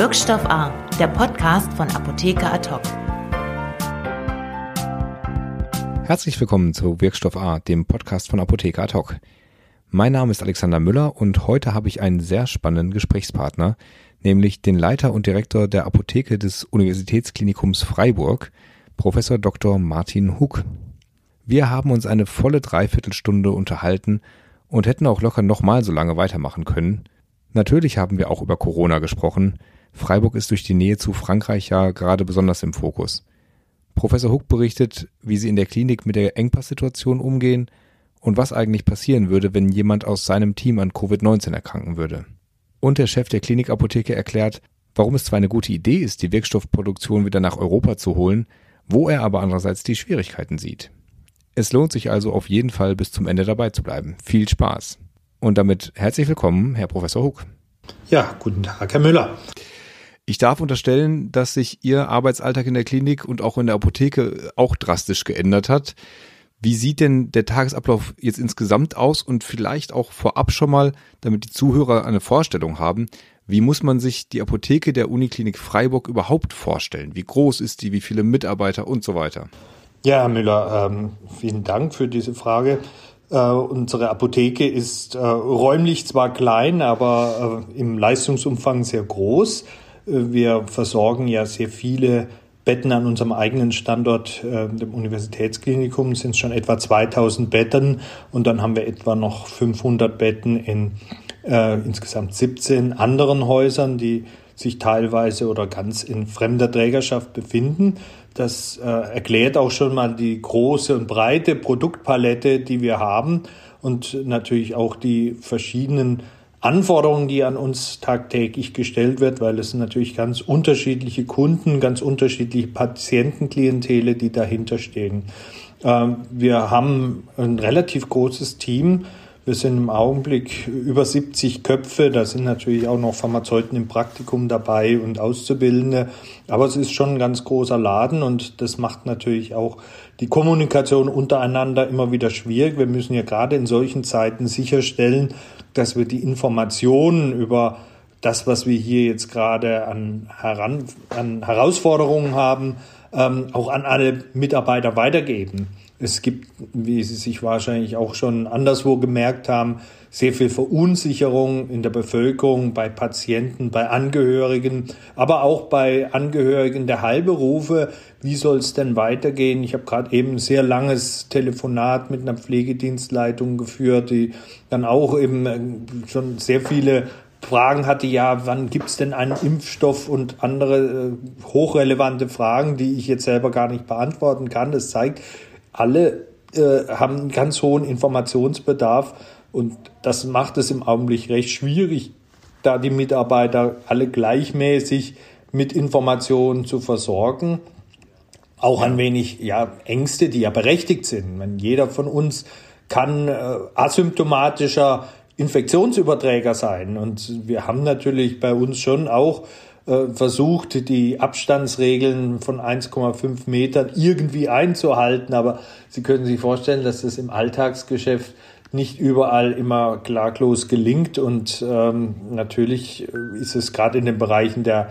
Wirkstoff A, der Podcast von Apotheker Ad Herzlich willkommen zu Wirkstoff A, dem Podcast von Apotheker Ad Mein Name ist Alexander Müller und heute habe ich einen sehr spannenden Gesprächspartner, nämlich den Leiter und Direktor der Apotheke des Universitätsklinikums Freiburg, Professor Dr. Martin Huck. Wir haben uns eine volle Dreiviertelstunde unterhalten und hätten auch locker nochmal so lange weitermachen können. Natürlich haben wir auch über Corona gesprochen. Freiburg ist durch die Nähe zu Frankreich ja gerade besonders im Fokus. Professor Huck berichtet, wie sie in der Klinik mit der Engpasssituation umgehen und was eigentlich passieren würde, wenn jemand aus seinem Team an Covid-19 erkranken würde. Und der Chef der Klinikapotheke erklärt, warum es zwar eine gute Idee ist, die Wirkstoffproduktion wieder nach Europa zu holen, wo er aber andererseits die Schwierigkeiten sieht. Es lohnt sich also auf jeden Fall bis zum Ende dabei zu bleiben. Viel Spaß. Und damit herzlich willkommen, Herr Professor Huck. Ja, guten Tag, Herr Müller. Ich darf unterstellen, dass sich Ihr Arbeitsalltag in der Klinik und auch in der Apotheke auch drastisch geändert hat. Wie sieht denn der Tagesablauf jetzt insgesamt aus und vielleicht auch vorab schon mal, damit die Zuhörer eine Vorstellung haben, wie muss man sich die Apotheke der Uniklinik Freiburg überhaupt vorstellen? Wie groß ist die? Wie viele Mitarbeiter und so weiter? Ja, Herr Müller, ähm, vielen Dank für diese Frage. Äh, unsere Apotheke ist äh, räumlich zwar klein, aber äh, im Leistungsumfang sehr groß. Wir versorgen ja sehr viele Betten an unserem eigenen Standort, äh, dem Universitätsklinikum, sind schon etwa 2000 Betten und dann haben wir etwa noch 500 Betten in äh, insgesamt 17 anderen Häusern, die sich teilweise oder ganz in fremder Trägerschaft befinden. Das äh, erklärt auch schon mal die große und breite Produktpalette, die wir haben und natürlich auch die verschiedenen Anforderungen, die an uns tagtäglich gestellt wird, weil es sind natürlich ganz unterschiedliche Kunden, ganz unterschiedliche Patientenklientele, die dahinter stehen. Ähm, wir haben ein relativ großes Team wir sind im Augenblick über 70 Köpfe. Da sind natürlich auch noch Pharmazeuten im Praktikum dabei und Auszubildende. Aber es ist schon ein ganz großer Laden und das macht natürlich auch die Kommunikation untereinander immer wieder schwierig. Wir müssen ja gerade in solchen Zeiten sicherstellen, dass wir die Informationen über das, was wir hier jetzt gerade an, heran, an Herausforderungen haben, ähm, auch an alle Mitarbeiter weitergeben. Es gibt, wie Sie sich wahrscheinlich auch schon anderswo gemerkt haben, sehr viel Verunsicherung in der Bevölkerung, bei Patienten, bei Angehörigen, aber auch bei Angehörigen der Heilberufe. Wie soll es denn weitergehen? Ich habe gerade eben ein sehr langes Telefonat mit einer Pflegedienstleitung geführt, die dann auch eben äh, schon sehr viele Fragen hatte, ja, wann gibt's denn einen Impfstoff und andere äh, hochrelevante Fragen, die ich jetzt selber gar nicht beantworten kann. Das zeigt, alle äh, haben einen ganz hohen Informationsbedarf und das macht es im Augenblick recht schwierig, da die Mitarbeiter alle gleichmäßig mit Informationen zu versorgen. Auch ein wenig ja, Ängste, die ja berechtigt sind. Wenn jeder von uns kann äh, asymptomatischer Infektionsüberträger sein. Und wir haben natürlich bei uns schon auch versucht, die Abstandsregeln von 1,5 Metern irgendwie einzuhalten. Aber Sie können sich vorstellen, dass das im Alltagsgeschäft nicht überall immer klaglos gelingt. Und ähm, natürlich ist es gerade in den Bereichen der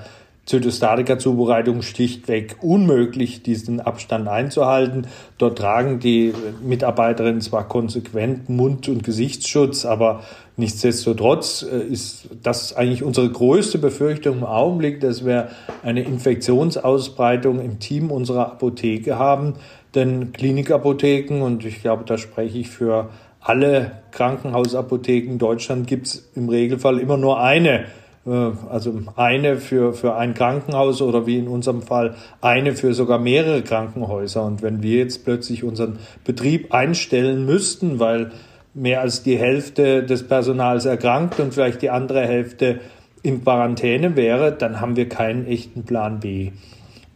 Zytostatika-Zubereitung schlichtweg unmöglich, diesen Abstand einzuhalten. Dort tragen die Mitarbeiterinnen zwar konsequent Mund- und Gesichtsschutz, aber nichtsdestotrotz äh, ist das eigentlich unsere größte Befürchtung im Augenblick, dass wir eine Infektionsausbreitung im Team unserer Apotheke haben. Denn Klinikapotheken, und ich glaube, da spreche ich für alle Krankenhausapotheken in Deutschland, gibt es im Regelfall immer nur eine also eine für, für ein Krankenhaus oder wie in unserem Fall eine für sogar mehrere Krankenhäuser. Und wenn wir jetzt plötzlich unseren Betrieb einstellen müssten, weil mehr als die Hälfte des Personals erkrankt und vielleicht die andere Hälfte in Quarantäne wäre, dann haben wir keinen echten Plan B.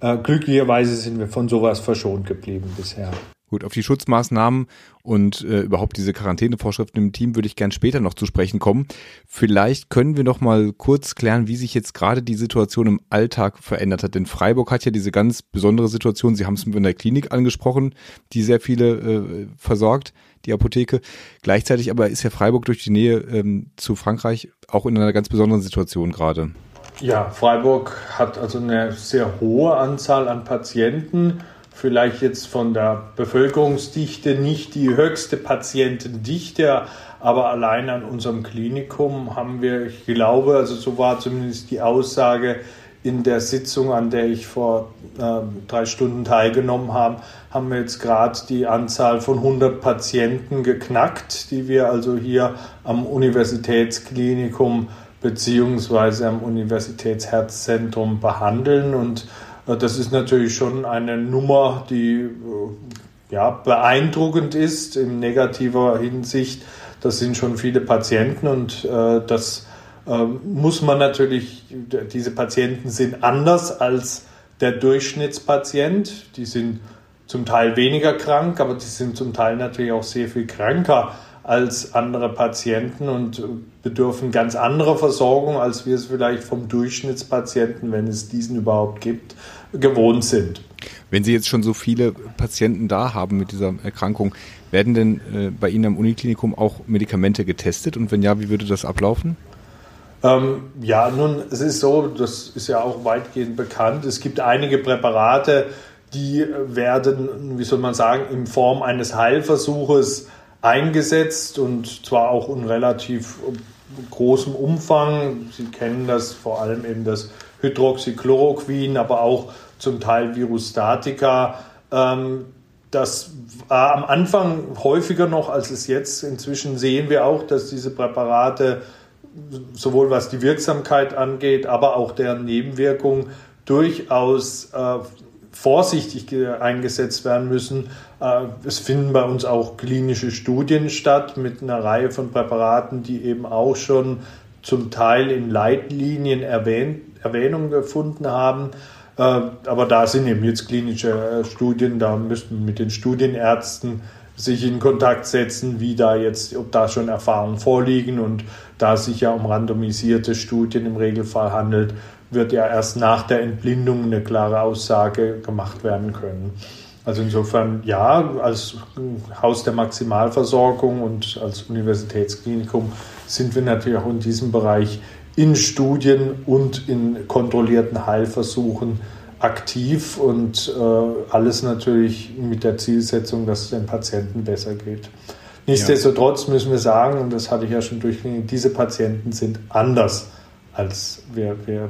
Äh, glücklicherweise sind wir von sowas verschont geblieben bisher. Gut, auf die Schutzmaßnahmen und äh, überhaupt diese Quarantänevorschriften im Team würde ich gern später noch zu sprechen kommen. Vielleicht können wir noch mal kurz klären, wie sich jetzt gerade die Situation im Alltag verändert hat. Denn Freiburg hat ja diese ganz besondere Situation, Sie haben es in der Klinik angesprochen, die sehr viele äh, versorgt, die Apotheke. Gleichzeitig aber ist ja Freiburg durch die Nähe ähm, zu Frankreich auch in einer ganz besonderen Situation gerade. Ja, Freiburg hat also eine sehr hohe Anzahl an Patienten. Vielleicht jetzt von der Bevölkerungsdichte nicht die höchste Patientendichte, aber allein an unserem Klinikum haben wir, ich glaube, also so war zumindest die Aussage in der Sitzung, an der ich vor äh, drei Stunden teilgenommen habe, haben wir jetzt gerade die Anzahl von 100 Patienten geknackt, die wir also hier am Universitätsklinikum beziehungsweise am Universitätsherzzentrum behandeln. Und das ist natürlich schon eine Nummer, die äh, ja, beeindruckend ist in negativer Hinsicht. Das sind schon viele Patienten und äh, das äh, muss man natürlich, diese Patienten sind anders als der Durchschnittspatient. Die sind zum Teil weniger krank, aber die sind zum Teil natürlich auch sehr viel kranker als andere Patienten und bedürfen ganz anderer Versorgung, als wir es vielleicht vom Durchschnittspatienten, wenn es diesen überhaupt gibt, gewohnt sind. Wenn Sie jetzt schon so viele Patienten da haben mit dieser Erkrankung, werden denn äh, bei Ihnen am Uniklinikum auch Medikamente getestet? Und wenn ja, wie würde das ablaufen? Ähm, ja, nun, es ist so, das ist ja auch weitgehend bekannt. Es gibt einige Präparate, die werden, wie soll man sagen, in Form eines Heilversuches eingesetzt und zwar auch in relativ großem Umfang. Sie kennen das vor allem eben das Hydroxychloroquin, aber auch zum Teil Virustatika. Ähm, das war am Anfang häufiger noch, als es jetzt. Inzwischen sehen wir auch, dass diese Präparate sowohl was die Wirksamkeit angeht, aber auch deren Nebenwirkungen durchaus äh, vorsichtig eingesetzt werden müssen. Äh, es finden bei uns auch klinische Studien statt mit einer Reihe von Präparaten, die eben auch schon zum Teil in Leitlinien erwähnt, Erwähnung gefunden haben. Äh, aber da sind eben jetzt klinische äh, Studien, da müssten mit den Studienärzten sich in Kontakt setzen, wie da jetzt, ob da schon Erfahrungen vorliegen und da es sich ja um randomisierte Studien im Regelfall handelt, wird ja erst nach der Entblindung eine klare Aussage gemacht werden können. Also insofern ja, als Haus der Maximalversorgung und als Universitätsklinikum sind wir natürlich auch in diesem Bereich in Studien und in kontrollierten Heilversuchen aktiv und äh, alles natürlich mit der Zielsetzung, dass es den Patienten besser geht. Nichtsdestotrotz müssen wir sagen, und das hatte ich ja schon durchgegangen, diese Patienten sind anders als wir, wir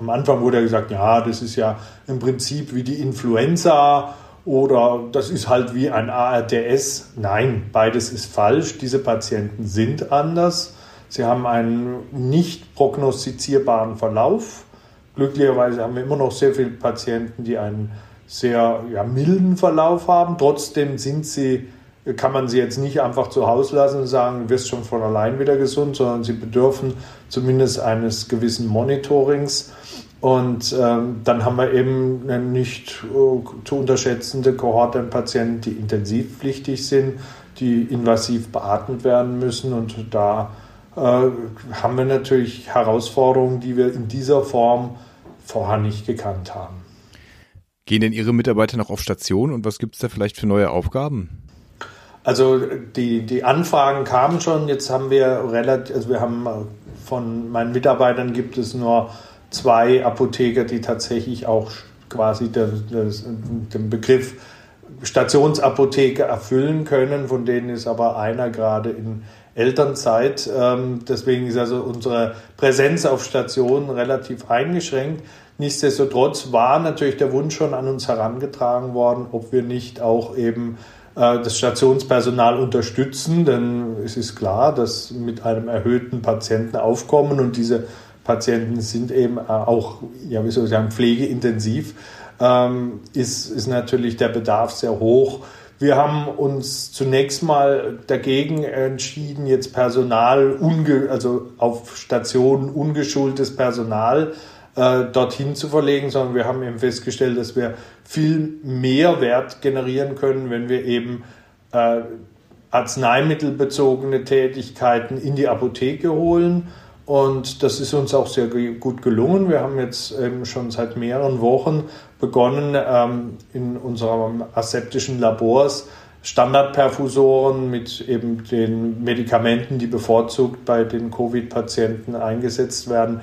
am Anfang wurde ja gesagt, ja, das ist ja im Prinzip wie die Influenza oder das ist halt wie ein ARDS. Nein, beides ist falsch. Diese Patienten sind anders. Sie haben einen nicht prognostizierbaren Verlauf. Glücklicherweise haben wir immer noch sehr viele Patienten, die einen sehr ja, milden Verlauf haben. Trotzdem sind sie kann man sie jetzt nicht einfach zu Hause lassen und sagen, du wirst schon von allein wieder gesund, sondern sie bedürfen zumindest eines gewissen Monitorings. Und ähm, dann haben wir eben eine nicht äh, zu unterschätzende Kohorte an Patienten, die intensivpflichtig sind, die invasiv beatmet werden müssen. Und da äh, haben wir natürlich Herausforderungen, die wir in dieser Form vorher nicht gekannt haben. Gehen denn Ihre Mitarbeiter noch auf Station und was gibt es da vielleicht für neue Aufgaben? Also die, die Anfragen kamen schon. Jetzt haben wir relativ, also wir haben äh, von meinen Mitarbeitern gibt es nur zwei Apotheker, die tatsächlich auch quasi den, den Begriff Stationsapotheke erfüllen können. Von denen ist aber einer gerade in Elternzeit. Ähm, deswegen ist also unsere Präsenz auf Station relativ eingeschränkt. Nichtsdestotrotz war natürlich der Wunsch schon an uns herangetragen worden, ob wir nicht auch eben das Stationspersonal unterstützen, denn es ist klar, dass mit einem erhöhten Patientenaufkommen und diese Patienten sind eben äh, auch, ja, wie soll ich sagen, pflegeintensiv, ähm, ist, ist natürlich der Bedarf sehr hoch. Wir haben uns zunächst mal dagegen entschieden, jetzt Personal, unge also auf Stationen ungeschultes Personal äh, dorthin zu verlegen, sondern wir haben eben festgestellt, dass wir viel mehr Wert generieren können, wenn wir eben äh, arzneimittelbezogene Tätigkeiten in die Apotheke holen. Und das ist uns auch sehr gut gelungen. Wir haben jetzt eben schon seit mehreren Wochen begonnen, ähm, in unserem aseptischen Labors Standardperfusoren mit eben den Medikamenten, die bevorzugt bei den Covid-Patienten eingesetzt werden,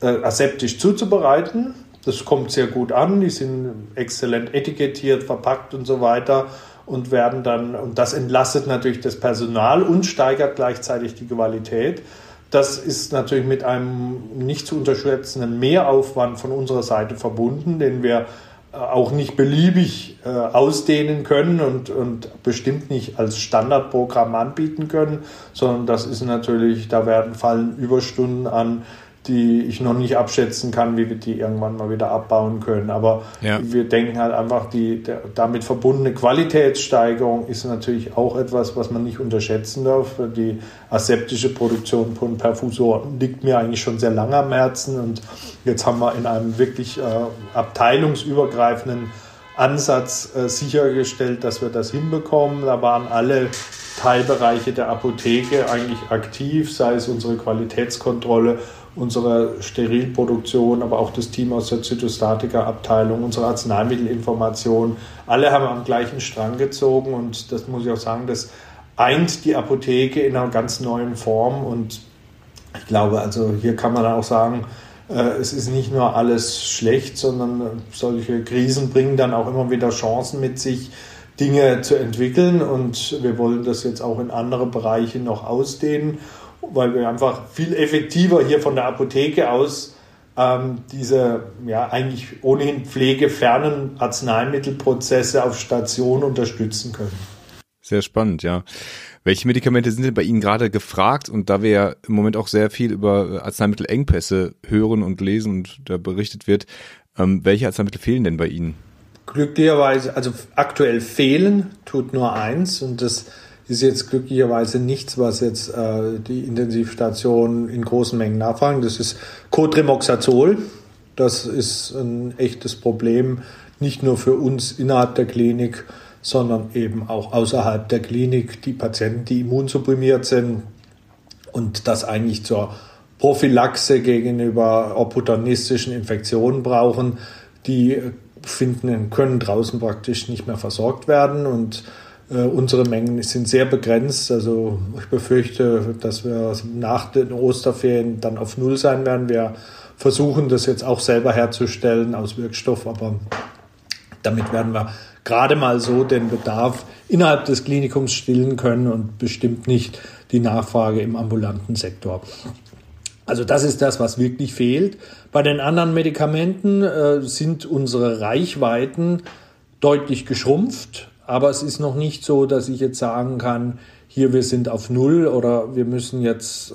äh, aseptisch zuzubereiten. Das kommt sehr gut an, die sind exzellent etikettiert, verpackt und so weiter und werden dann, und das entlastet natürlich das Personal und steigert gleichzeitig die Qualität. Das ist natürlich mit einem nicht zu unterschätzenden Mehraufwand von unserer Seite verbunden, den wir äh, auch nicht beliebig äh, ausdehnen können und, und bestimmt nicht als Standardprogramm anbieten können, sondern das ist natürlich, da werden fallen Überstunden an, die ich noch nicht abschätzen kann, wie wir die irgendwann mal wieder abbauen können. Aber ja. wir denken halt einfach, die der, damit verbundene Qualitätssteigerung ist natürlich auch etwas, was man nicht unterschätzen darf. Die aseptische Produktion von Perfusoren liegt mir eigentlich schon sehr lange am Herzen und jetzt haben wir in einem wirklich äh, abteilungsübergreifenden Ansatz äh, sichergestellt, dass wir das hinbekommen. Da waren alle Teilbereiche der Apotheke eigentlich aktiv, sei es unsere Qualitätskontrolle unsere Sterilproduktion, aber auch das Team aus der Zytostatika-Abteilung, unsere Arzneimittelinformation, alle haben am gleichen Strang gezogen und das muss ich auch sagen, das eint die Apotheke in einer ganz neuen Form. Und ich glaube, also hier kann man auch sagen, äh, es ist nicht nur alles schlecht, sondern solche Krisen bringen dann auch immer wieder Chancen mit sich, Dinge zu entwickeln. Und wir wollen das jetzt auch in andere Bereiche noch ausdehnen weil wir einfach viel effektiver hier von der Apotheke aus ähm, diese ja eigentlich ohnehin pflegefernen Arzneimittelprozesse auf Station unterstützen können. Sehr spannend, ja. Welche Medikamente sind denn bei Ihnen gerade gefragt? Und da wir ja im Moment auch sehr viel über Arzneimittelengpässe hören und lesen und da berichtet wird, ähm, welche Arzneimittel fehlen denn bei Ihnen? Glücklicherweise, also aktuell fehlen tut nur eins und das ist jetzt glücklicherweise nichts, was jetzt äh, die Intensivstationen in großen Mengen nachfragen. Das ist Cotremoxazol. Das ist ein echtes Problem, nicht nur für uns innerhalb der Klinik, sondern eben auch außerhalb der Klinik. Die Patienten, die immunsupprimiert sind und das eigentlich zur Prophylaxe gegenüber opportunistischen Infektionen brauchen, die finden, können draußen praktisch nicht mehr versorgt werden und äh, unsere Mengen sind sehr begrenzt. Also ich befürchte, dass wir nach den Osterferien dann auf Null sein werden. Wir versuchen das jetzt auch selber herzustellen aus Wirkstoff, aber damit werden wir gerade mal so den Bedarf innerhalb des Klinikums stillen können und bestimmt nicht die Nachfrage im ambulanten Sektor. Also das ist das, was wirklich fehlt. Bei den anderen Medikamenten äh, sind unsere Reichweiten deutlich geschrumpft. Aber es ist noch nicht so, dass ich jetzt sagen kann, hier wir sind auf Null oder wir müssen jetzt, äh,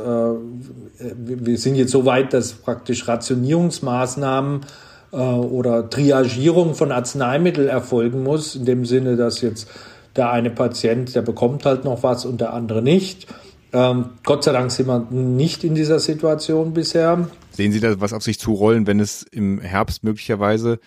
wir sind jetzt so weit, dass praktisch Rationierungsmaßnahmen äh, oder Triagierung von Arzneimitteln erfolgen muss, in dem Sinne, dass jetzt der eine Patient, der bekommt halt noch was und der andere nicht. Ähm, Gott sei Dank sind wir nicht in dieser Situation bisher. Sehen Sie da was auf sich zurollen, wenn es im Herbst möglicherweise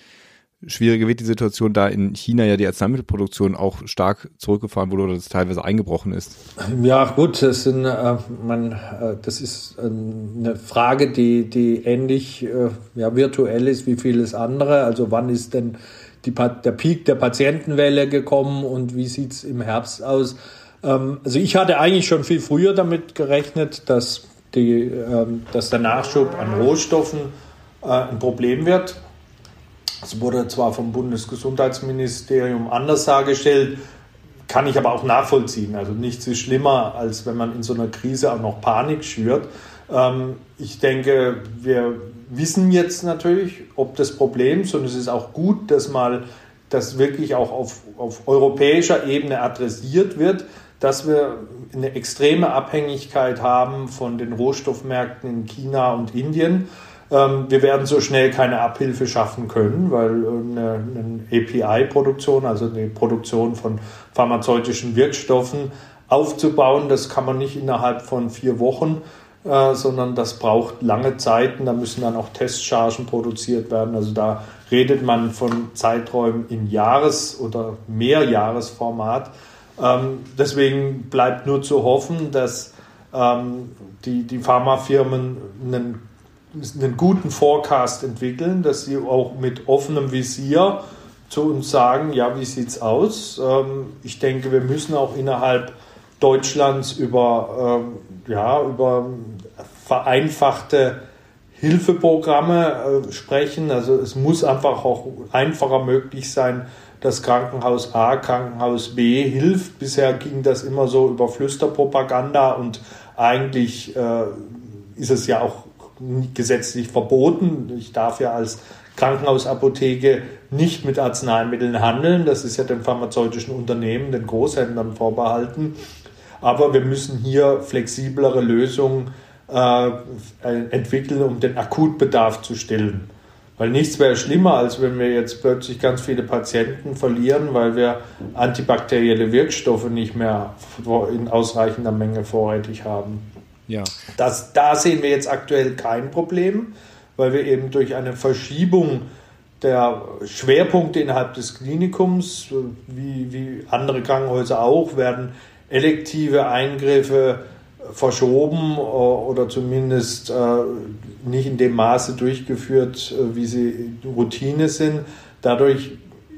schwieriger wird die Situation, da in China ja die Arzneimittelproduktion auch stark zurückgefahren wurde oder das teilweise eingebrochen ist. Ja, gut, das, sind, äh, man, äh, das ist äh, eine Frage, die, die ähnlich äh, ja, virtuell ist wie vieles andere. Also wann ist denn die, der Peak der Patientenwelle gekommen und wie sieht es im Herbst aus? Ähm, also ich hatte eigentlich schon viel früher damit gerechnet, dass, die, ähm, dass der Nachschub an Rohstoffen äh, ein Problem wird es wurde zwar vom Bundesgesundheitsministerium anders dargestellt, kann ich aber auch nachvollziehen. Also nichts ist schlimmer, als wenn man in so einer Krise auch noch Panik schürt. Ähm, ich denke, wir wissen jetzt natürlich, ob das Problem ist und es ist auch gut, dass mal das wirklich auch auf, auf europäischer Ebene adressiert wird, dass wir eine extreme Abhängigkeit haben von den Rohstoffmärkten in China und Indien. Ähm, wir werden so schnell keine Abhilfe schaffen können, weil eine, API-Produktion, also eine Produktion von pharmazeutischen Wirkstoffen aufzubauen, das kann man nicht innerhalb von vier Wochen, äh, sondern das braucht lange Zeiten. Da müssen dann auch Testchargen produziert werden. Also da redet man von Zeiträumen in Jahres- oder Mehrjahresformat. Ähm, deswegen bleibt nur zu hoffen, dass ähm, die, die Pharmafirmen einen einen guten Forecast entwickeln, dass sie auch mit offenem Visier zu uns sagen, ja, wie sieht es aus? Ähm, ich denke, wir müssen auch innerhalb Deutschlands über, ähm, ja, über vereinfachte Hilfeprogramme äh, sprechen. Also es muss einfach auch einfacher möglich sein, dass Krankenhaus A, Krankenhaus B hilft. Bisher ging das immer so über Flüsterpropaganda und eigentlich äh, ist es ja auch gesetzlich verboten. Ich darf ja als Krankenhausapotheke nicht mit Arzneimitteln handeln. Das ist ja den pharmazeutischen Unternehmen, den Großhändlern vorbehalten. Aber wir müssen hier flexiblere Lösungen äh, entwickeln, um den Akutbedarf zu stillen. Weil nichts wäre schlimmer, als wenn wir jetzt plötzlich ganz viele Patienten verlieren, weil wir antibakterielle Wirkstoffe nicht mehr in ausreichender Menge vorrätig haben. Ja. Das, da sehen wir jetzt aktuell kein Problem, weil wir eben durch eine Verschiebung der Schwerpunkte innerhalb des Klinikums, wie, wie andere Krankenhäuser auch, werden elektive Eingriffe verschoben oder zumindest äh, nicht in dem Maße durchgeführt, äh, wie sie Routine sind. Dadurch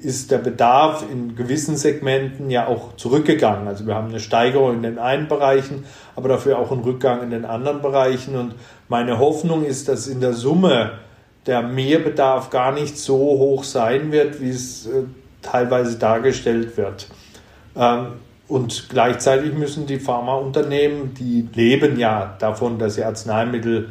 ist der Bedarf in gewissen Segmenten ja auch zurückgegangen. Also wir haben eine Steigerung in den einen Bereichen, aber dafür auch einen Rückgang in den anderen Bereichen. Und meine Hoffnung ist, dass in der Summe der Mehrbedarf gar nicht so hoch sein wird, wie es äh, teilweise dargestellt wird. Ähm, und gleichzeitig müssen die Pharmaunternehmen, die leben ja davon, dass sie Arzneimittel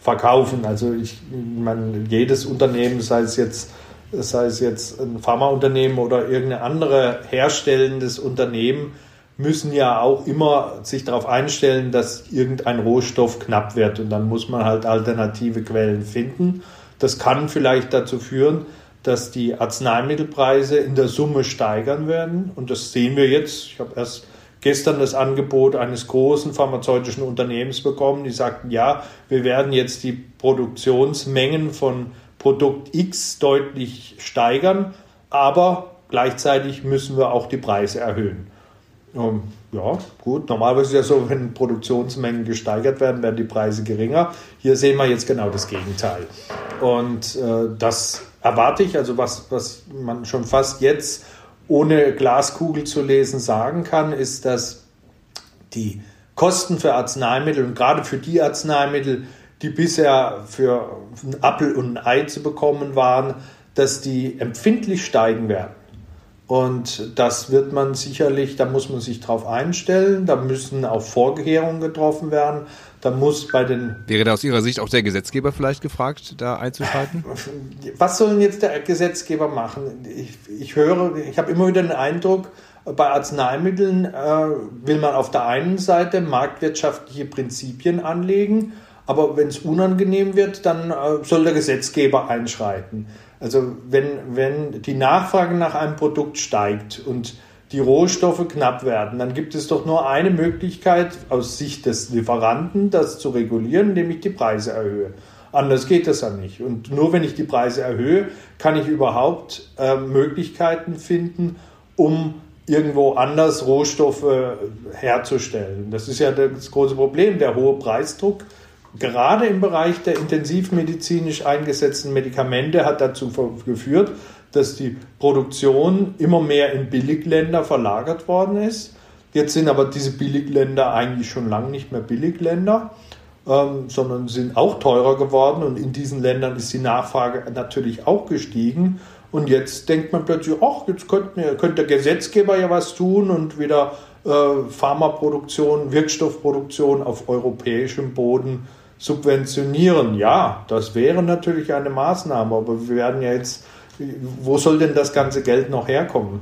verkaufen. Also ich meine, jedes Unternehmen, sei es jetzt, sei es jetzt ein Pharmaunternehmen oder irgendein andere herstellendes Unternehmen, müssen ja auch immer sich darauf einstellen, dass irgendein Rohstoff knapp wird. Und dann muss man halt alternative Quellen finden. Das kann vielleicht dazu führen, dass die Arzneimittelpreise in der Summe steigern werden. Und das sehen wir jetzt. Ich habe erst gestern das Angebot eines großen pharmazeutischen Unternehmens bekommen, die sagten, ja, wir werden jetzt die Produktionsmengen von Produkt X deutlich steigern, aber gleichzeitig müssen wir auch die Preise erhöhen. Ähm, ja, gut. Normalerweise ist ja so, wenn Produktionsmengen gesteigert werden, werden die Preise geringer. Hier sehen wir jetzt genau das Gegenteil. Und äh, das erwarte ich, also was, was man schon fast jetzt ohne Glaskugel zu lesen sagen kann, ist, dass die Kosten für Arzneimittel und gerade für die Arzneimittel, die bisher für einen Apfel und ein Ei zu bekommen waren, dass die empfindlich steigen werden. Und das wird man sicherlich, da muss man sich drauf einstellen, da müssen auch Vorkehrungen getroffen werden. Da muss bei den. Wäre da aus Ihrer Sicht auch der Gesetzgeber vielleicht gefragt, da einzuschalten? Was soll denn jetzt der Gesetzgeber machen? Ich, ich höre, ich habe immer wieder den Eindruck, bei Arzneimitteln äh, will man auf der einen Seite marktwirtschaftliche Prinzipien anlegen, aber wenn es unangenehm wird, dann äh, soll der Gesetzgeber einschreiten. Also wenn, wenn die Nachfrage nach einem Produkt steigt und die Rohstoffe knapp werden, dann gibt es doch nur eine Möglichkeit aus Sicht des Lieferanten, das zu regulieren, indem ich die Preise erhöhe. Anders geht das ja nicht. Und nur wenn ich die Preise erhöhe, kann ich überhaupt äh, Möglichkeiten finden, um irgendwo anders Rohstoffe herzustellen. Das ist ja das große Problem, der hohe Preisdruck gerade im Bereich der intensivmedizinisch eingesetzten Medikamente hat dazu geführt, dass die Produktion immer mehr in Billigländer verlagert worden ist. Jetzt sind aber diese Billigländer eigentlich schon lange nicht mehr Billigländer, ähm, sondern sind auch teurer geworden und in diesen Ländern ist die Nachfrage natürlich auch gestiegen. Und jetzt denkt man plötzlich, ach, jetzt könnte, könnte der Gesetzgeber ja was tun und wieder äh, Pharmaproduktion, Wirkstoffproduktion auf europäischem Boden subventionieren. Ja, das wäre natürlich eine Maßnahme, aber wir werden ja jetzt, wo soll denn das ganze Geld noch herkommen?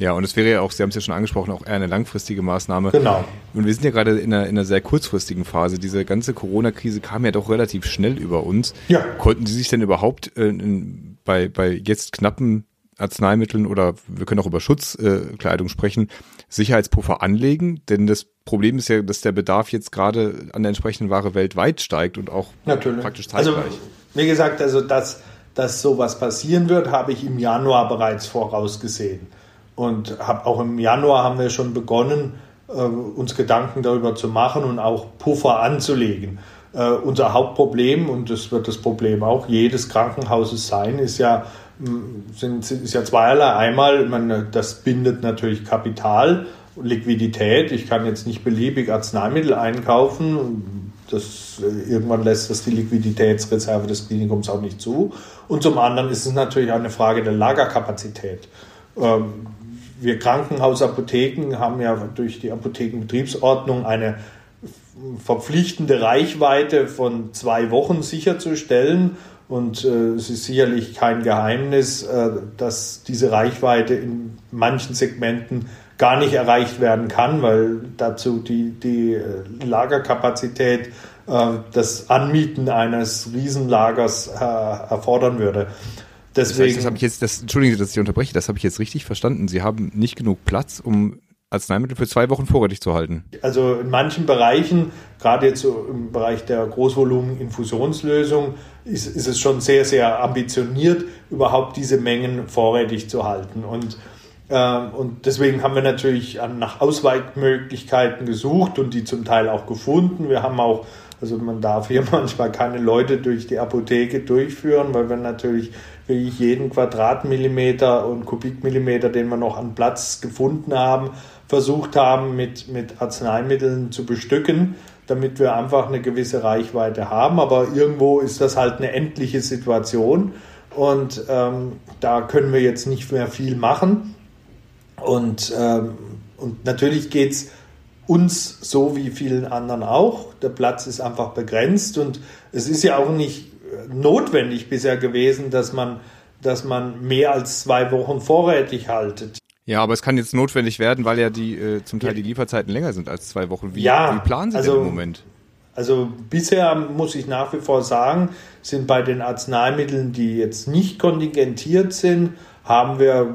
Ja, und es wäre ja auch, Sie haben es ja schon angesprochen, auch eher eine langfristige Maßnahme. Genau. Und wir sind ja gerade in einer, in einer sehr kurzfristigen Phase. Diese ganze Corona-Krise kam ja doch relativ schnell über uns. Ja. Konnten Sie sich denn überhaupt äh, in, bei, bei jetzt knappen Arzneimitteln oder wir können auch über Schutzkleidung äh, sprechen, Sicherheitspuffer anlegen? Denn das Problem ist ja, dass der Bedarf jetzt gerade an der entsprechenden Ware weltweit steigt und auch Natürlich. praktisch zeitgleich. Also, wie gesagt, also dass, dass sowas passieren wird, habe ich im Januar bereits vorausgesehen. Und hab, auch im Januar haben wir schon begonnen, äh, uns Gedanken darüber zu machen und auch Puffer anzulegen. Äh, unser Hauptproblem, und das wird das Problem auch jedes Krankenhauses sein, ist ja, sind, ist ja zweierlei. Einmal, man, das bindet natürlich Kapital Liquidität. Ich kann jetzt nicht beliebig Arzneimittel einkaufen. das, irgendwann lässt das die Liquiditätsreserve des Klinikums auch nicht zu. Und zum anderen ist es natürlich auch eine Frage der Lagerkapazität. Ähm, wir Krankenhausapotheken haben ja durch die Apothekenbetriebsordnung eine verpflichtende Reichweite von zwei Wochen sicherzustellen. Und äh, es ist sicherlich kein Geheimnis, äh, dass diese Reichweite in manchen Segmenten gar nicht erreicht werden kann, weil dazu die, die äh, Lagerkapazität äh, das Anmieten eines Riesenlagers äh, erfordern würde. Deswegen, das heißt, das habe ich jetzt, das, entschuldigen Sie, dass ich unterbreche, das habe ich jetzt richtig verstanden. Sie haben nicht genug Platz, um Arzneimittel für zwei Wochen vorrätig zu halten. Also in manchen Bereichen, gerade jetzt so im Bereich der Großvolumen-Infusionslösung, ist, ist es schon sehr, sehr ambitioniert, überhaupt diese Mengen vorrätig zu halten. Und und deswegen haben wir natürlich nach Ausweichmöglichkeiten gesucht und die zum Teil auch gefunden. Wir haben auch, also man darf hier manchmal keine Leute durch die Apotheke durchführen, weil wir natürlich wirklich jeden Quadratmillimeter und Kubikmillimeter, den wir noch an Platz gefunden haben, versucht haben, mit, mit Arzneimitteln zu bestücken, damit wir einfach eine gewisse Reichweite haben. Aber irgendwo ist das halt eine endliche Situation und ähm, da können wir jetzt nicht mehr viel machen. Und, ähm, und natürlich geht es uns so wie vielen anderen auch. Der Platz ist einfach begrenzt und es ist ja auch nicht notwendig bisher gewesen, dass man, dass man mehr als zwei Wochen vorrätig haltet. Ja, aber es kann jetzt notwendig werden, weil ja die äh, zum Teil die Lieferzeiten länger sind als zwei Wochen. Wie, ja, wie planen Sie also, im Moment? Also bisher muss ich nach wie vor sagen, sind bei den Arzneimitteln, die jetzt nicht kontingentiert sind, haben wir,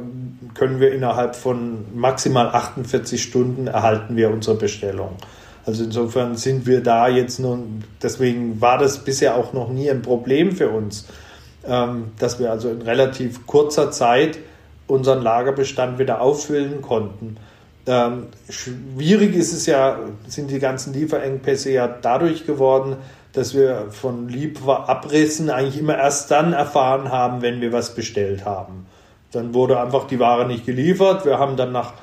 können wir innerhalb von maximal 48 Stunden erhalten wir unsere Bestellung. Also insofern sind wir da jetzt nun, deswegen war das bisher auch noch nie ein Problem für uns, ähm, dass wir also in relativ kurzer Zeit unseren Lagerbestand wieder auffüllen konnten. Ähm, schwierig ist es ja, sind die ganzen Lieferengpässe ja dadurch geworden, dass wir von Lieferabrissen eigentlich immer erst dann erfahren haben, wenn wir was bestellt haben. Dann wurde einfach die Ware nicht geliefert. Wir haben dann nach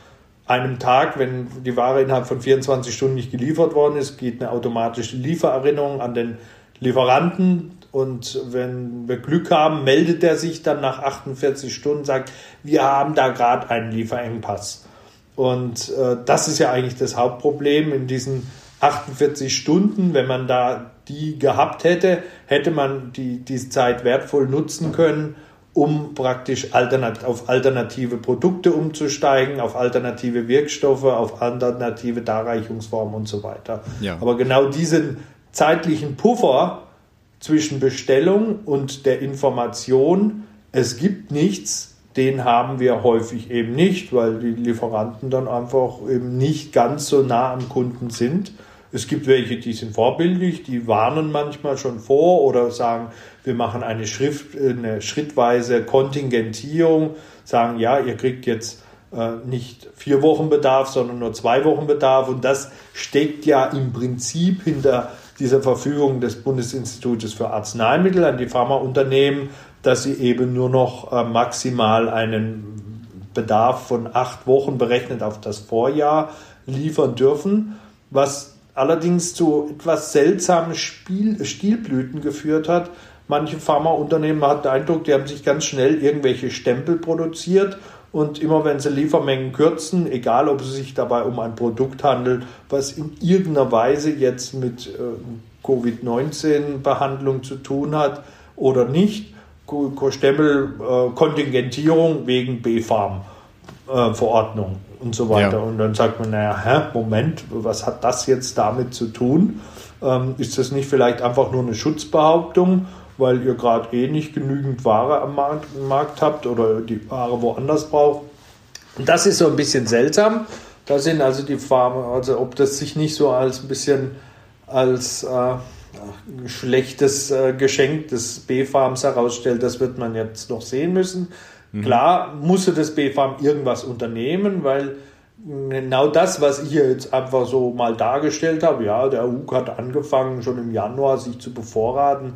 einem Tag, wenn die Ware innerhalb von 24 Stunden nicht geliefert worden ist, geht eine automatische Liefererinnerung an den Lieferanten. Und wenn wir Glück haben, meldet er sich dann nach 48 Stunden, sagt, wir haben da gerade einen Lieferengpass. Und äh, das ist ja eigentlich das Hauptproblem in diesen 48 Stunden. Wenn man da die gehabt hätte, hätte man die, diese Zeit wertvoll nutzen können, um praktisch alternat auf alternative Produkte umzusteigen, auf alternative Wirkstoffe, auf alternative Darreichungsformen und so weiter. Ja. Aber genau diesen zeitlichen Puffer zwischen Bestellung und der Information, es gibt nichts, den haben wir häufig eben nicht, weil die Lieferanten dann einfach eben nicht ganz so nah am Kunden sind. Es gibt welche, die sind vorbildlich, die warnen manchmal schon vor oder sagen, wir machen eine, Schrift, eine schrittweise Kontingentierung, sagen, ja, ihr kriegt jetzt äh, nicht vier Wochen Bedarf, sondern nur zwei Wochen Bedarf. Und das steckt ja im Prinzip hinter dieser Verfügung des Bundesinstitutes für Arzneimittel an die Pharmaunternehmen, dass sie eben nur noch äh, maximal einen Bedarf von acht Wochen berechnet auf das Vorjahr liefern dürfen, was allerdings zu etwas seltsamen Spiel, Stilblüten geführt hat. Manche Pharmaunternehmen hatten den Eindruck, die haben sich ganz schnell irgendwelche Stempel produziert und immer wenn sie Liefermengen kürzen, egal ob es sich dabei um ein Produkt handelt, was in irgendeiner Weise jetzt mit äh, Covid-19-Behandlung zu tun hat oder nicht, Stempel äh, Kontingentierung wegen B-Farm-Verordnung. Äh, und so weiter. Ja. Und dann sagt man, naja, hä, Moment, was hat das jetzt damit zu tun? Ähm, ist das nicht vielleicht einfach nur eine Schutzbehauptung, weil ihr gerade eh nicht genügend Ware am Markt, Markt habt oder die Ware woanders braucht? Und das ist so ein bisschen seltsam. Da sind also die Farmer, also ob das sich nicht so als ein bisschen als äh, schlechtes äh, Geschenk des B-Farms herausstellt, das wird man jetzt noch sehen müssen. Mhm. Klar musste das BFAM irgendwas unternehmen, weil genau das, was ich hier jetzt einfach so mal dargestellt habe, ja, der UG hat angefangen, schon im Januar sich zu bevorraten,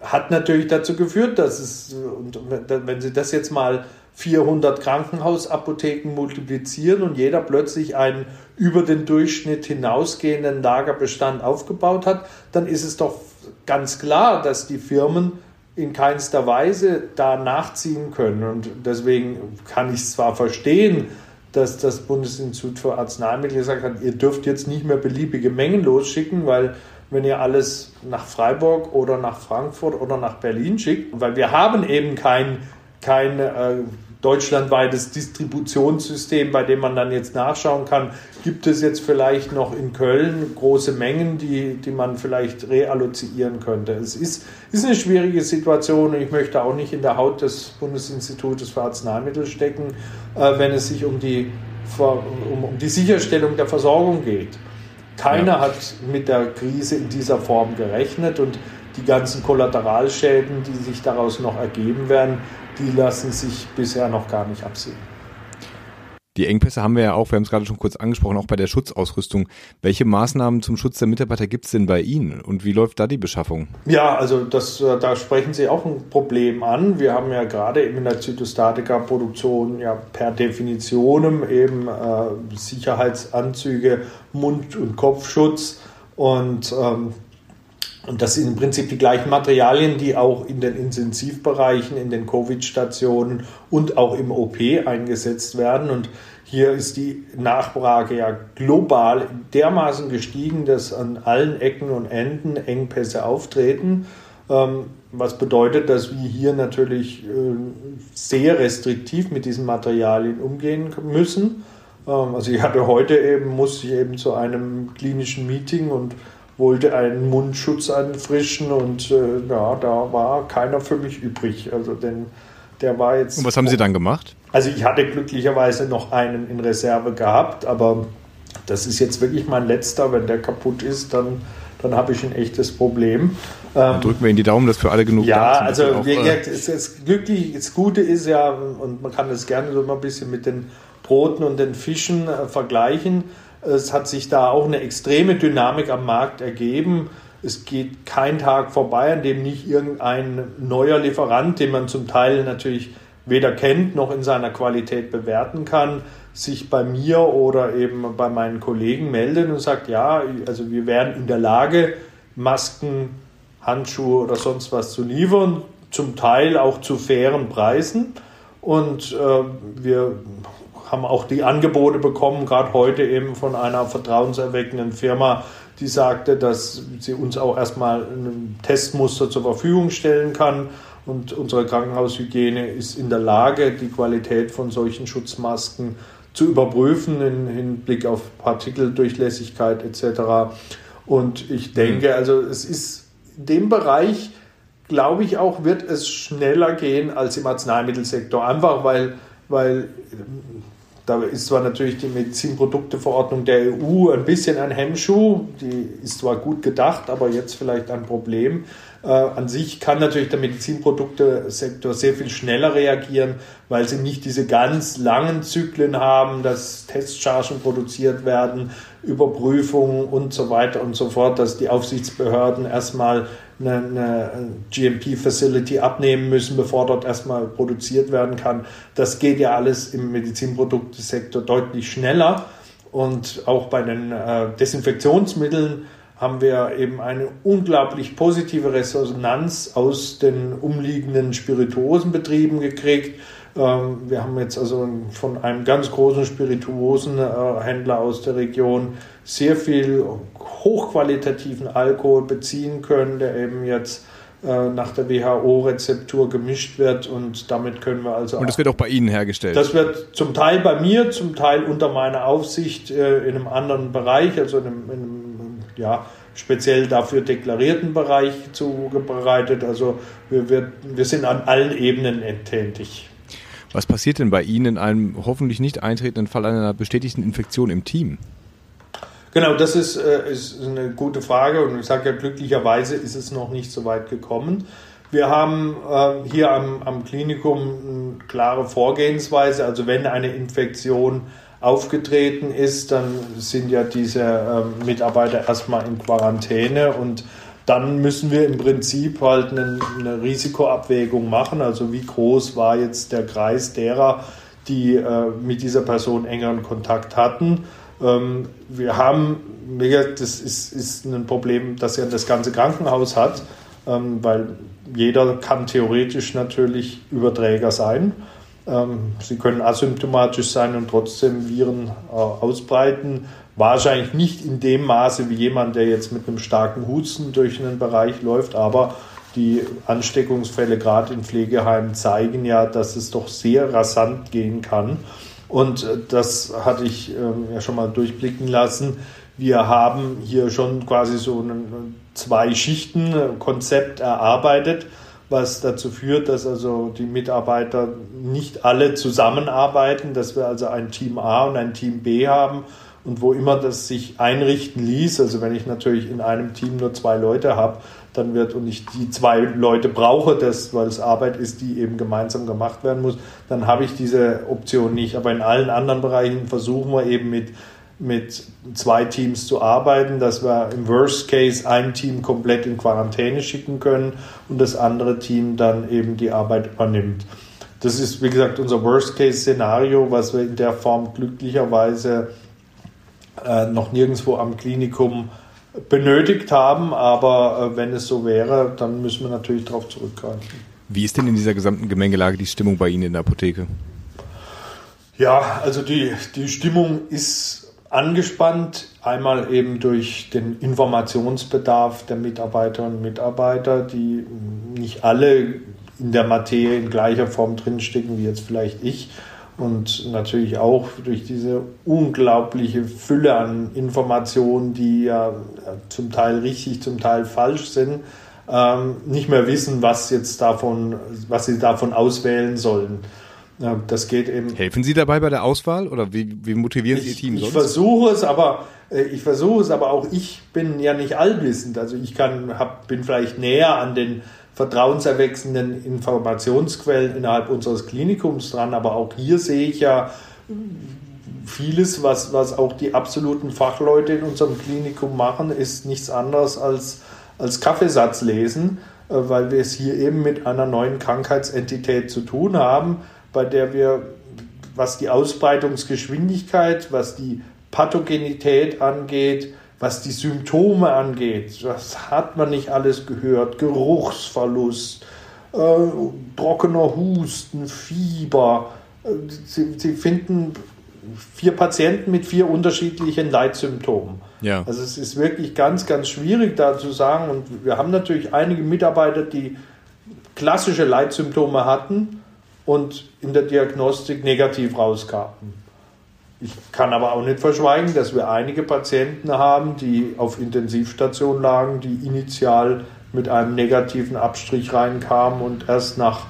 hat natürlich dazu geführt, dass es, und wenn Sie das jetzt mal 400 Krankenhausapotheken multiplizieren und jeder plötzlich einen über den Durchschnitt hinausgehenden Lagerbestand aufgebaut hat, dann ist es doch ganz klar, dass die Firmen in keinster Weise da nachziehen können. Und deswegen kann ich es zwar verstehen, dass das Bundesinstitut für Arzneimittel gesagt hat, ihr dürft jetzt nicht mehr beliebige Mengen losschicken, weil wenn ihr alles nach Freiburg oder nach Frankfurt oder nach Berlin schickt, weil wir haben eben kein, kein äh, deutschlandweites Distributionssystem, bei dem man dann jetzt nachschauen kann, gibt es jetzt vielleicht noch in Köln große Mengen, die, die man vielleicht reallozieren könnte. Es ist, ist eine schwierige Situation und ich möchte auch nicht in der Haut des Bundesinstitutes für Arzneimittel stecken, äh, wenn es sich um die, um, um die Sicherstellung der Versorgung geht. Keiner ja. hat mit der Krise in dieser Form gerechnet und die ganzen Kollateralschäden, die sich daraus noch ergeben werden, die lassen sich bisher noch gar nicht absehen. Die Engpässe haben wir ja auch, wir haben es gerade schon kurz angesprochen, auch bei der Schutzausrüstung. Welche Maßnahmen zum Schutz der Mitarbeiter gibt es denn bei Ihnen und wie läuft da die Beschaffung? Ja, also das, äh, da sprechen Sie auch ein Problem an. Wir haben ja gerade in der Zytostatika-Produktion ja per Definition eben äh, Sicherheitsanzüge, Mund- und Kopfschutz und ähm, und das sind im Prinzip die gleichen Materialien, die auch in den Intensivbereichen, in den Covid-Stationen und auch im OP eingesetzt werden. Und hier ist die Nachfrage ja global dermaßen gestiegen, dass an allen Ecken und Enden Engpässe auftreten. Ähm, was bedeutet, dass wir hier natürlich äh, sehr restriktiv mit diesen Materialien umgehen müssen. Ähm, also ich hatte heute eben, musste ich eben zu einem klinischen Meeting und wollte einen Mundschutz anfrischen und äh, ja, da war keiner für mich übrig. Also denn der war jetzt. Und was haben Sie dann gemacht? Also ich hatte glücklicherweise noch einen in Reserve gehabt, aber das ist jetzt wirklich mein letzter. Wenn der kaputt ist, dann, dann habe ich ein echtes Problem. Dann ähm, drücken wir Ihnen die Daumen, dass für alle genug ja, da sind. Ja, also wie äh, gesagt, es, es, glücklich, das Gute ist ja, und man kann das gerne so mal ein bisschen mit den Broten und den Fischen äh, vergleichen. Es hat sich da auch eine extreme Dynamik am Markt ergeben. Es geht kein Tag vorbei, an dem nicht irgendein neuer Lieferant, den man zum Teil natürlich weder kennt noch in seiner Qualität bewerten kann, sich bei mir oder eben bei meinen Kollegen meldet und sagt, ja, also wir wären in der Lage, Masken, Handschuhe oder sonst was zu liefern, zum Teil auch zu fairen Preisen. Und äh, wir haben auch die Angebote bekommen, gerade heute eben von einer vertrauenserweckenden Firma, die sagte, dass sie uns auch erstmal ein Testmuster zur Verfügung stellen kann. Und unsere Krankenhaushygiene ist in der Lage, die Qualität von solchen Schutzmasken zu überprüfen im Hinblick auf Partikeldurchlässigkeit etc. Und ich denke, mhm. also es ist in dem Bereich, glaube ich auch, wird es schneller gehen als im Arzneimittelsektor. Einfach weil, weil da ist zwar natürlich die Medizinprodukteverordnung der EU ein bisschen ein Hemmschuh, die ist zwar gut gedacht, aber jetzt vielleicht ein Problem. Äh, an sich kann natürlich der Medizinproduktesektor sehr viel schneller reagieren, weil sie nicht diese ganz langen Zyklen haben, dass Testchargen produziert werden, Überprüfungen und so weiter und so fort, dass die Aufsichtsbehörden erstmal eine, eine GMP-Facility abnehmen müssen, bevor dort erstmal produziert werden kann. Das geht ja alles im Medizinproduktesektor deutlich schneller. Und auch bei den äh, Desinfektionsmitteln haben wir eben eine unglaublich positive Resonanz aus den umliegenden Spirituosenbetrieben gekriegt. Ähm, wir haben jetzt also von einem ganz großen Spirituosenhändler aus der Region sehr viel hochqualitativen Alkohol beziehen können, der eben jetzt äh, nach der WHO-Rezeptur gemischt wird und damit können wir also. Und das wird auch bei Ihnen hergestellt? Das wird zum Teil bei mir, zum Teil unter meiner Aufsicht äh, in einem anderen Bereich, also in einem, in einem ja, speziell dafür deklarierten Bereich zubereitet. Also wir, wir, wir sind an allen Ebenen tätig. Was passiert denn bei Ihnen in einem hoffentlich nicht eintretenden Fall einer bestätigten Infektion im Team? Genau, das ist, äh, ist eine gute Frage und ich sage ja, glücklicherweise ist es noch nicht so weit gekommen. Wir haben äh, hier am, am Klinikum eine klare Vorgehensweise. Also wenn eine Infektion aufgetreten ist, dann sind ja diese äh, Mitarbeiter erstmal in Quarantäne und dann müssen wir im Prinzip halt eine, eine, Risikoabwägung machen. Also wie groß war jetzt der Kreis derer, die äh, mit dieser Person engeren Kontakt hatten. Ähm, wir haben, das ist, ist ein Problem, das ja das ganze Krankenhaus hat, ähm, weil jeder kann theoretisch natürlich Überträger sein. Ähm, sie können asymptomatisch sein und trotzdem Viren äh, ausbreiten. Wahrscheinlich nicht in dem Maße wie jemand, der jetzt mit einem starken Husten durch einen Bereich läuft, aber die Ansteckungsfälle gerade in Pflegeheimen zeigen ja, dass es doch sehr rasant gehen kann. Und äh, das hatte ich ähm, ja schon mal durchblicken lassen. Wir haben hier schon quasi so ein zwei Schichten Konzept erarbeitet, was dazu führt, dass also die Mitarbeiter nicht alle zusammenarbeiten, dass wir also ein Team A und ein Team B haben und wo immer das sich einrichten ließ, also wenn ich natürlich in einem Team nur zwei Leute habe, dann wird und ich die zwei Leute brauche, das, weil es Arbeit ist, die eben gemeinsam gemacht werden muss, dann habe ich diese Option nicht. Aber in allen anderen Bereichen versuchen wir eben mit, mit zwei Teams zu arbeiten, dass wir im Worst Case ein Team komplett in Quarantäne schicken können und das andere Team dann eben die Arbeit übernimmt. Das ist, wie gesagt, unser Worst-Case-Szenario, was wir in der Form glücklicherweise äh, noch nirgendwo am Klinikum benötigt haben, aber äh, wenn es so wäre, dann müssen wir natürlich darauf zurückgreifen. Wie ist denn in dieser gesamten Gemengelage die Stimmung bei Ihnen in der Apotheke? Ja, also die, die Stimmung ist angespannt, einmal eben durch den Informationsbedarf der Mitarbeiterinnen und Mitarbeiter, die nicht alle in der Materie in gleicher Form drinstecken wie jetzt vielleicht ich und natürlich auch durch diese unglaubliche Fülle an Informationen, die ja zum Teil richtig, zum Teil falsch sind, ähm, nicht mehr wissen, was jetzt davon, was sie davon auswählen sollen. Das geht eben. Helfen Sie dabei bei der Auswahl oder wie, wie motivieren Sie Ihr Team ich sonst? versuche es, aber äh, ich versuche es, aber auch ich bin ja nicht allwissend. Also ich kann, hab, bin vielleicht näher an den vertrauenserwechselnden Informationsquellen innerhalb unseres Klinikums dran. Aber auch hier sehe ich ja vieles, was, was auch die absoluten Fachleute in unserem Klinikum machen, ist nichts anderes als, als Kaffeesatz lesen, äh, weil wir es hier eben mit einer neuen Krankheitsentität zu tun haben, bei der wir, was die Ausbreitungsgeschwindigkeit, was die Pathogenität angeht, was die Symptome angeht, das hat man nicht alles gehört. Geruchsverlust, äh, trockener Husten, Fieber. Sie, sie, finden vier Patienten mit vier unterschiedlichen Leitsymptomen. Ja. Also es ist wirklich ganz, ganz schwierig da zu sagen. Und wir haben natürlich einige Mitarbeiter, die klassische Leitsymptome hatten und in der Diagnostik negativ rauskamen. Ich kann aber auch nicht verschweigen, dass wir einige Patienten haben, die auf Intensivstation lagen, die initial mit einem negativen Abstrich reinkamen und erst nach,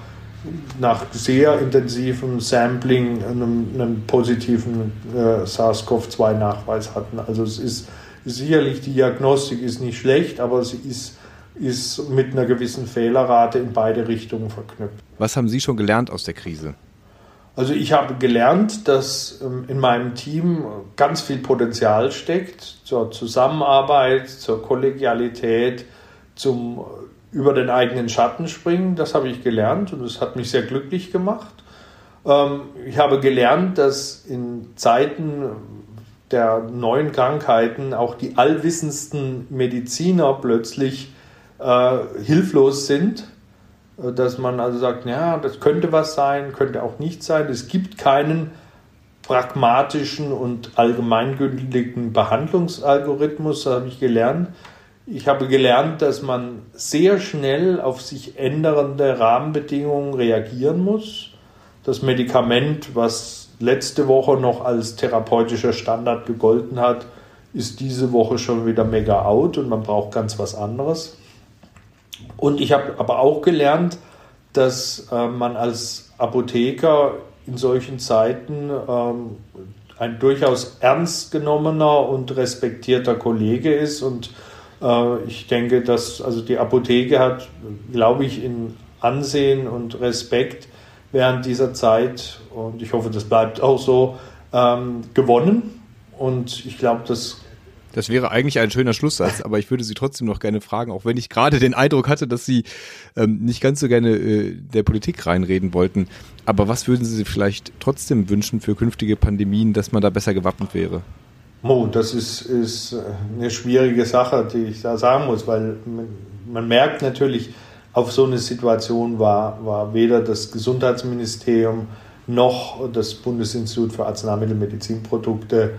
nach sehr intensivem Sampling einen, einen positiven äh, SARS-CoV-2-Nachweis hatten. Also es ist sicherlich, die Diagnostik ist nicht schlecht, aber sie ist, ist mit einer gewissen Fehlerrate in beide Richtungen verknüpft. Was haben Sie schon gelernt aus der Krise? Also ich habe gelernt, dass ähm, in meinem Team ganz viel Potenzial steckt zur Zusammenarbeit, zur Kollegialität, zum äh, über den eigenen Schatten springen. Das habe ich gelernt und es hat mich sehr glücklich gemacht. Ähm, ich habe gelernt, dass in Zeiten der neuen Krankheiten auch die allwissendsten Mediziner plötzlich äh, hilflos sind dass man also sagt, ja, das könnte was sein, könnte auch nicht sein. Es gibt keinen pragmatischen und allgemeingültigen Behandlungsalgorithmus, das habe ich gelernt. Ich habe gelernt, dass man sehr schnell auf sich ändernde Rahmenbedingungen reagieren muss. Das Medikament, was letzte Woche noch als therapeutischer Standard gegolten hat, ist diese Woche schon wieder mega out und man braucht ganz was anderes. Und ich habe aber auch gelernt, dass äh, man als Apotheker in solchen Zeiten ähm, ein durchaus ernst genommener und respektierter Kollege ist. Und äh, ich denke, dass also die Apotheke hat, glaube ich, in Ansehen und Respekt während dieser Zeit, und ich hoffe, das bleibt auch so, ähm, gewonnen. Und ich glaube, das Das wäre eigentlich ein schöner Schlusssatz, aber ich würde Sie trotzdem noch gerne fragen, auch wenn ich gerade den Eindruck hatte, dass Sie ähm, nicht ganz so gerne äh, der Politik reinreden wollten. Aber was würden Sie sich vielleicht trotzdem wünschen für künftige Pandemien, dass man da besser gewappnet wäre? Oh, das ist, ist eine schwierige Sache, die ich da sagen muss, weil man, man merkt natürlich, auf so eine Situation war, war weder das Gesundheitsministerium noch das Bundesinstitut für Arzneimittel und Medizinprodukte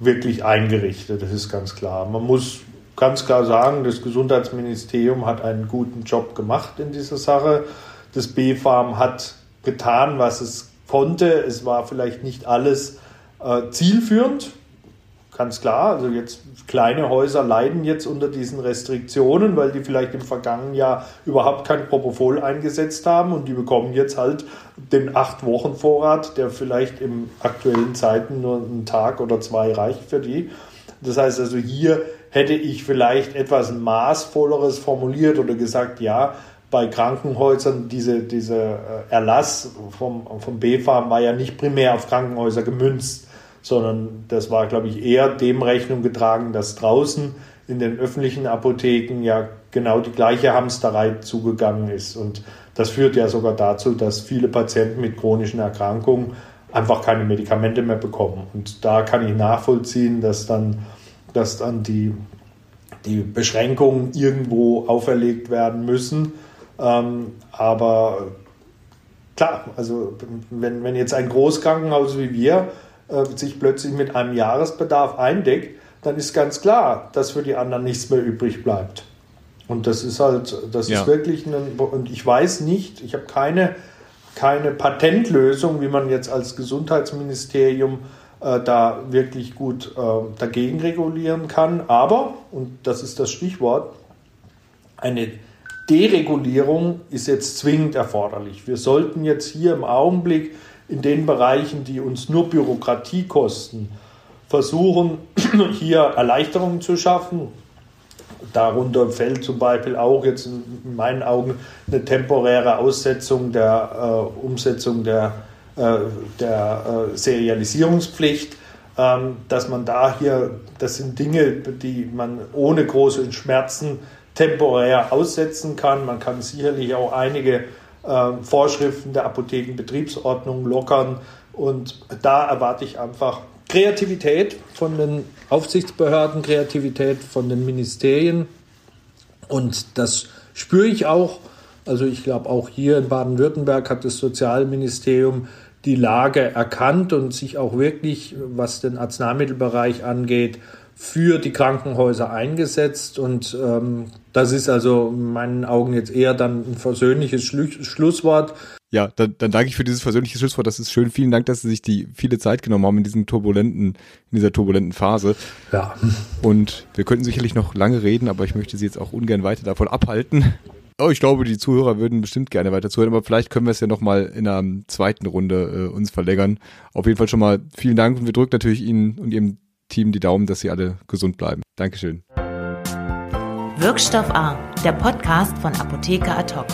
wirklich eingerichtet. Das ist ganz klar. Man muss ganz klar sagen, das Gesundheitsministerium hat einen guten Job gemacht in dieser Sache. Das BfArM hat getan, was es konnte. Es war vielleicht nicht alles äh, zielführend, ganz klar. Also jetzt kleine Häuser leiden jetzt unter diesen Restriktionen, weil die vielleicht im vergangenen Jahr überhaupt kein Propofol eingesetzt haben und die bekommen jetzt halt den acht Wochen Vorrat, der vielleicht im aktuellen Zeiten nur einen Tag oder zwei reicht für die. Das heißt also hier hätte ich vielleicht etwas maßvolleres formuliert oder gesagt, ja, bei Krankenhäusern diese, dieser äh, Erlass vom, vom BfArM war ja nicht primär auf Krankenhäuser gemünzt sondern das war, glaube ich, eher dem Rechnung getragen, dass draußen in den öffentlichen Apotheken ja genau die gleiche Hamsterei zugegangen ist. Und das führt ja sogar dazu, dass viele Patienten mit chronischen Erkrankungen einfach keine Medikamente mehr bekommen. Und da kann ich nachvollziehen, dass dann, dass dann die, die Beschränkungen irgendwo auferlegt werden müssen. Ähm, aber klar, also wenn, wenn jetzt ein Großkrankenhaus wie wir äh, sich plötzlich mit einem Jahresbedarf eindeckt, dann ist ganz klar, dass für die anderen nichts mehr übrig bleibt. Und das ist halt, das ja. ist wirklich ein, und ich weiß nicht, ich habe keine, keine Patentlösung, wie man jetzt als Gesundheitsministerium äh, da wirklich gut äh, dagegen regulieren kann. Aber, und das ist das Stichwort, eine Deregulierung ist jetzt zwingend erforderlich. Wir sollten jetzt hier im Augenblick in den Bereichen, die uns nur Bürokratie kosten, versuchen, hier Erleichterungen zu schaffen. Darunter fällt zum Beispiel auch jetzt in meinen Augen eine temporäre Aussetzung der äh, Umsetzung der, äh, der äh, Serialisierungspflicht, ähm, dass man da hier, das sind Dinge, die man ohne große Schmerzen temporär aussetzen kann. Man kann sicherlich auch einige äh, Vorschriften der Apothekenbetriebsordnung lockern. Und da erwarte ich einfach Kreativität von den Aufsichtsbehörden, Kreativität von den Ministerien. Und das spüre ich auch. Also ich glaube, auch hier in Baden-Württemberg hat das Sozialministerium die Lage erkannt und sich auch wirklich, was den Arzneimittelbereich angeht, für die Krankenhäuser eingesetzt. Und ähm, das ist also in meinen Augen jetzt eher dann ein versöhnliches Schlu Schlusswort. Ja, dann, dann danke ich für dieses versöhnliche Schlusswort. Das ist schön. Vielen Dank, dass Sie sich die viele Zeit genommen haben in diesem turbulenten, in dieser turbulenten Phase. Ja. Und wir könnten sicherlich noch lange reden, aber ich möchte Sie jetzt auch ungern weiter davon abhalten. Oh, ich glaube, die Zuhörer würden bestimmt gerne weiter zuhören, aber vielleicht können wir es ja nochmal in einer zweiten Runde äh, uns verlängern. Auf jeden Fall schon mal vielen Dank und wir drücken natürlich Ihnen und Ihrem Team die Daumen, dass Sie alle gesund bleiben. Dankeschön. Wirkstoff A, der Podcast von Apotheker hoc.